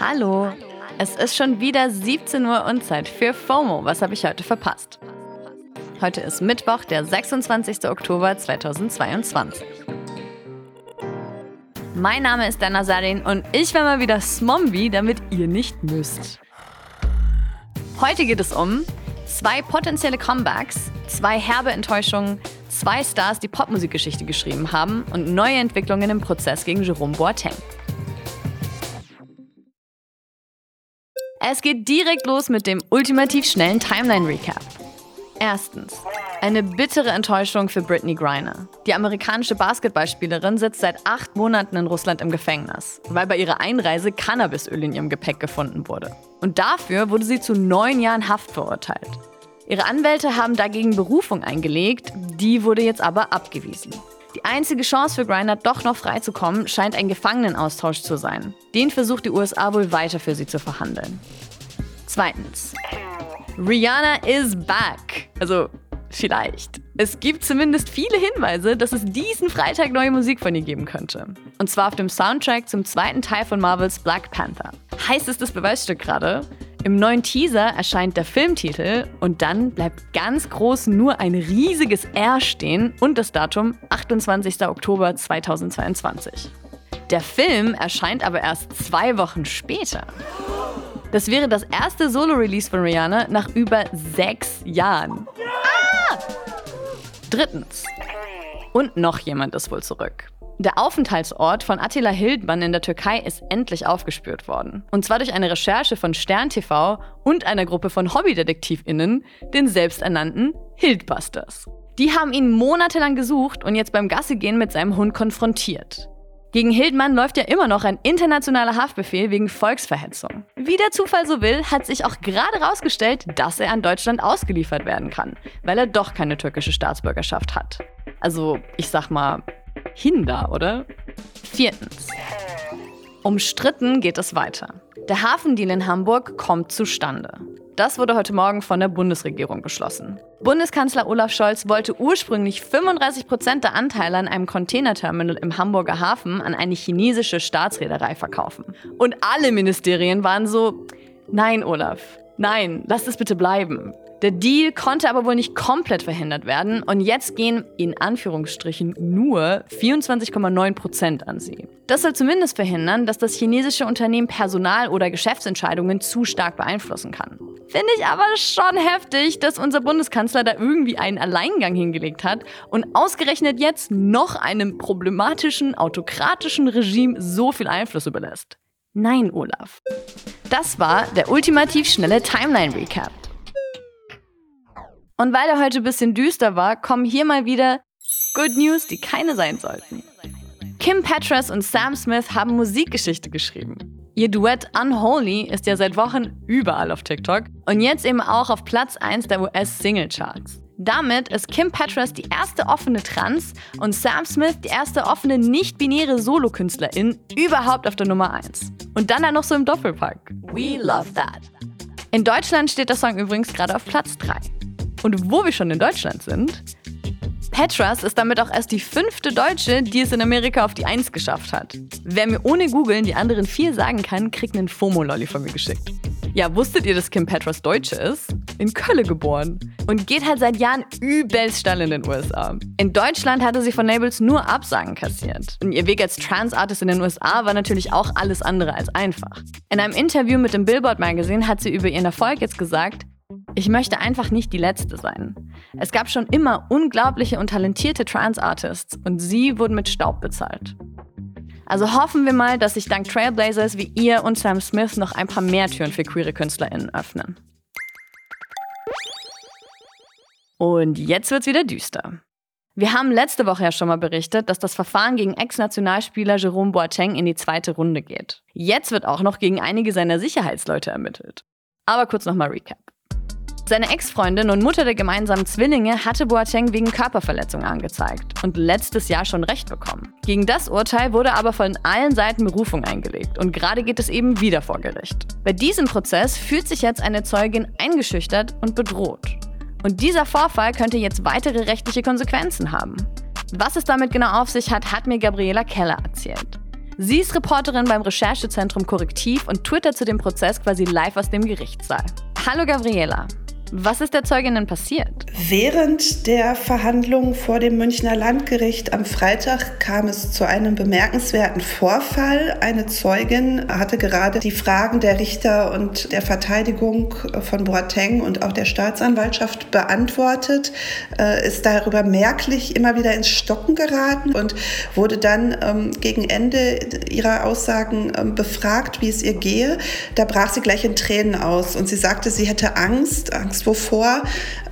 Hallo, es ist schon wieder 17 Uhr und Zeit für FOMO. Was habe ich heute verpasst? Heute ist Mittwoch, der 26. Oktober 2022. Mein Name ist Dana Sarin und ich war mal wieder Smombie, damit ihr nicht müsst. Heute geht es um zwei potenzielle Comebacks, zwei herbe Enttäuschungen, zwei Stars, die Popmusikgeschichte geschrieben haben und neue Entwicklungen im Prozess gegen Jerome Boateng. Es geht direkt los mit dem ultimativ schnellen Timeline-Recap. Erstens. Eine bittere Enttäuschung für Britney Griner. Die amerikanische Basketballspielerin sitzt seit acht Monaten in Russland im Gefängnis, weil bei ihrer Einreise Cannabisöl in ihrem Gepäck gefunden wurde. Und dafür wurde sie zu neun Jahren Haft verurteilt. Ihre Anwälte haben dagegen Berufung eingelegt, die wurde jetzt aber abgewiesen. Die einzige Chance für Griner, doch noch freizukommen, scheint ein Gefangenenaustausch zu sein. Den versucht die USA wohl weiter für sie zu verhandeln. Zweitens. Rihanna is back. Also vielleicht. Es gibt zumindest viele Hinweise, dass es diesen Freitag neue Musik von ihr geben könnte. Und zwar auf dem Soundtrack zum zweiten Teil von Marvels Black Panther. Heißt es das Beweisstück gerade? Im neuen Teaser erscheint der Filmtitel und dann bleibt ganz groß nur ein riesiges R stehen und das Datum 28. Oktober 2022. Der Film erscheint aber erst zwei Wochen später. Das wäre das erste Solo-Release von Rihanna nach über sechs Jahren. Ah! Drittens. Und noch jemand ist wohl zurück. Der Aufenthaltsort von Attila Hildmann in der Türkei ist endlich aufgespürt worden. Und zwar durch eine Recherche von Stern TV und einer Gruppe von HobbydetektivInnen, den selbsternannten Hildbusters. Die haben ihn monatelang gesucht und jetzt beim Gassigehen mit seinem Hund konfrontiert. Gegen Hildmann läuft ja immer noch ein internationaler Haftbefehl wegen Volksverhetzung. Wie der Zufall so will, hat sich auch gerade herausgestellt, dass er an Deutschland ausgeliefert werden kann, weil er doch keine türkische Staatsbürgerschaft hat. Also, ich sag mal, Hinder, oder? Viertens. Umstritten geht es weiter. Der Hafendeal in Hamburg kommt zustande. Das wurde heute Morgen von der Bundesregierung beschlossen. Bundeskanzler Olaf Scholz wollte ursprünglich 35 Prozent der Anteile an einem Containerterminal im Hamburger Hafen an eine chinesische Staatsreederei verkaufen. Und alle Ministerien waren so, nein, Olaf, nein, lass es bitte bleiben. Der Deal konnte aber wohl nicht komplett verhindert werden und jetzt gehen in Anführungsstrichen nur 24,9 Prozent an sie. Das soll zumindest verhindern, dass das chinesische Unternehmen Personal- oder Geschäftsentscheidungen zu stark beeinflussen kann. Finde ich aber schon heftig, dass unser Bundeskanzler da irgendwie einen Alleingang hingelegt hat und ausgerechnet jetzt noch einem problematischen, autokratischen Regime so viel Einfluss überlässt. Nein, Olaf. Das war der ultimativ schnelle Timeline-Recap. Und weil er heute ein bisschen düster war, kommen hier mal wieder Good News, die keine sein sollten. Kim Petras und Sam Smith haben Musikgeschichte geschrieben. Ihr Duett Unholy ist ja seit Wochen überall auf TikTok und jetzt eben auch auf Platz 1 der US-Single-Charts. Damit ist Kim Petras die erste offene Trans und Sam Smith die erste offene nicht-binäre Solokünstlerin überhaupt auf der Nummer 1. Und dann dann noch so im Doppelpack. We love that. In Deutschland steht der Song übrigens gerade auf Platz 3. Und wo wir schon in Deutschland sind, Petras ist damit auch erst die fünfte Deutsche, die es in Amerika auf die Eins geschafft hat. Wer mir ohne Googeln die anderen vier sagen kann, kriegt einen FOMO-Lolli von mir geschickt. Ja, wusstet ihr, dass Kim Petras Deutsche ist? In Köln geboren. Und geht halt seit Jahren übelst steil in den USA. In Deutschland hatte sie von Labels nur Absagen kassiert. Und ihr Weg als Trans-Artist in den USA war natürlich auch alles andere als einfach. In einem Interview mit dem Billboard Magazine hat sie über ihren Erfolg jetzt gesagt, ich möchte einfach nicht die Letzte sein. Es gab schon immer unglaubliche und talentierte Trans-Artists und sie wurden mit Staub bezahlt. Also hoffen wir mal, dass sich dank Trailblazers wie ihr und Sam Smith noch ein paar mehr Türen für queere KünstlerInnen öffnen. Und jetzt wird's wieder düster. Wir haben letzte Woche ja schon mal berichtet, dass das Verfahren gegen Ex-Nationalspieler Jerome Boateng in die zweite Runde geht. Jetzt wird auch noch gegen einige seiner Sicherheitsleute ermittelt. Aber kurz nochmal Recap. Seine Ex-Freundin und Mutter der gemeinsamen Zwillinge hatte Boateng wegen Körperverletzung angezeigt und letztes Jahr schon Recht bekommen. Gegen das Urteil wurde aber von allen Seiten Berufung eingelegt und gerade geht es eben wieder vor Gericht. Bei diesem Prozess fühlt sich jetzt eine Zeugin eingeschüchtert und bedroht. Und dieser Vorfall könnte jetzt weitere rechtliche Konsequenzen haben. Was es damit genau auf sich hat, hat mir Gabriela Keller erzählt. Sie ist Reporterin beim Recherchezentrum Korrektiv und twittert zu dem Prozess quasi live aus dem Gerichtssaal. Hallo Gabriela. Was ist der Zeugin denn passiert? Während der Verhandlungen vor dem Münchner Landgericht am Freitag kam es zu einem bemerkenswerten Vorfall. Eine Zeugin hatte gerade die Fragen der Richter und der Verteidigung von Boateng und auch der Staatsanwaltschaft beantwortet, äh, ist darüber merklich immer wieder ins Stocken geraten und wurde dann ähm, gegen Ende ihrer Aussagen ähm, befragt, wie es ihr gehe. Da brach sie gleich in Tränen aus und sie sagte, sie hätte Angst, Angst wovor.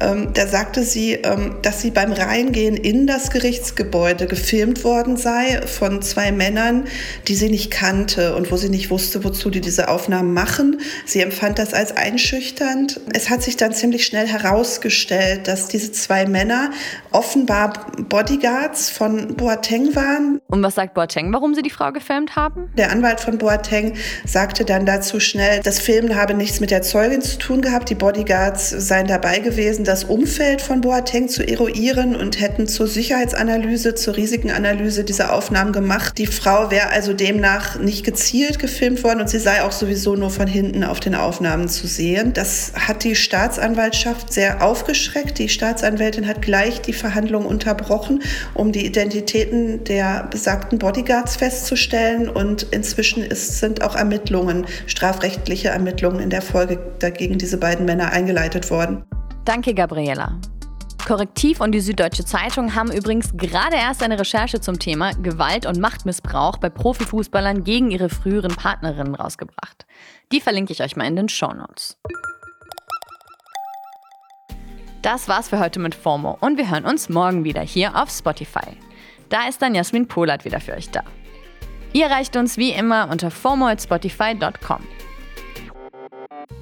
Ähm, da sagte sie, ähm, dass sie beim Reingehen in das Gerichtsgebäude gefilmt worden sei von zwei Männern, die sie nicht kannte und wo sie nicht wusste, wozu die diese Aufnahmen machen. Sie empfand das als einschüchternd. Es hat sich dann ziemlich schnell herausgestellt, dass diese zwei Männer offenbar Bodyguards von Boateng waren. Und was sagt Boateng, warum sie die Frau gefilmt haben? Der Anwalt von Boateng sagte dann dazu schnell, das Filmen habe nichts mit der Zeugin zu tun gehabt. Die Bodyguards seien dabei gewesen, das Umfeld von Boateng zu eruieren und hätten zur Sicherheitsanalyse, zur Risikenanalyse diese Aufnahmen gemacht. Die Frau wäre also demnach nicht gezielt gefilmt worden und sie sei auch sowieso nur von hinten auf den Aufnahmen zu sehen. Das hat die Staatsanwaltschaft sehr aufgeschreckt. Die Staatsanwältin hat gleich die Verhandlungen unterbrochen, um die Identitäten der besagten Bodyguards festzustellen und inzwischen ist, sind auch Ermittlungen, strafrechtliche Ermittlungen in der Folge dagegen diese beiden Männer eingeleitet worden. Danke, Gabriela. Korrektiv und die Süddeutsche Zeitung haben übrigens gerade erst eine Recherche zum Thema Gewalt und Machtmissbrauch bei Profifußballern gegen ihre früheren Partnerinnen rausgebracht. Die verlinke ich euch mal in den Show Notes. Das war's für heute mit FOMO und wir hören uns morgen wieder hier auf Spotify. Da ist dann Jasmin Polat wieder für euch da. Ihr erreicht uns wie immer unter fomo.spotify.com.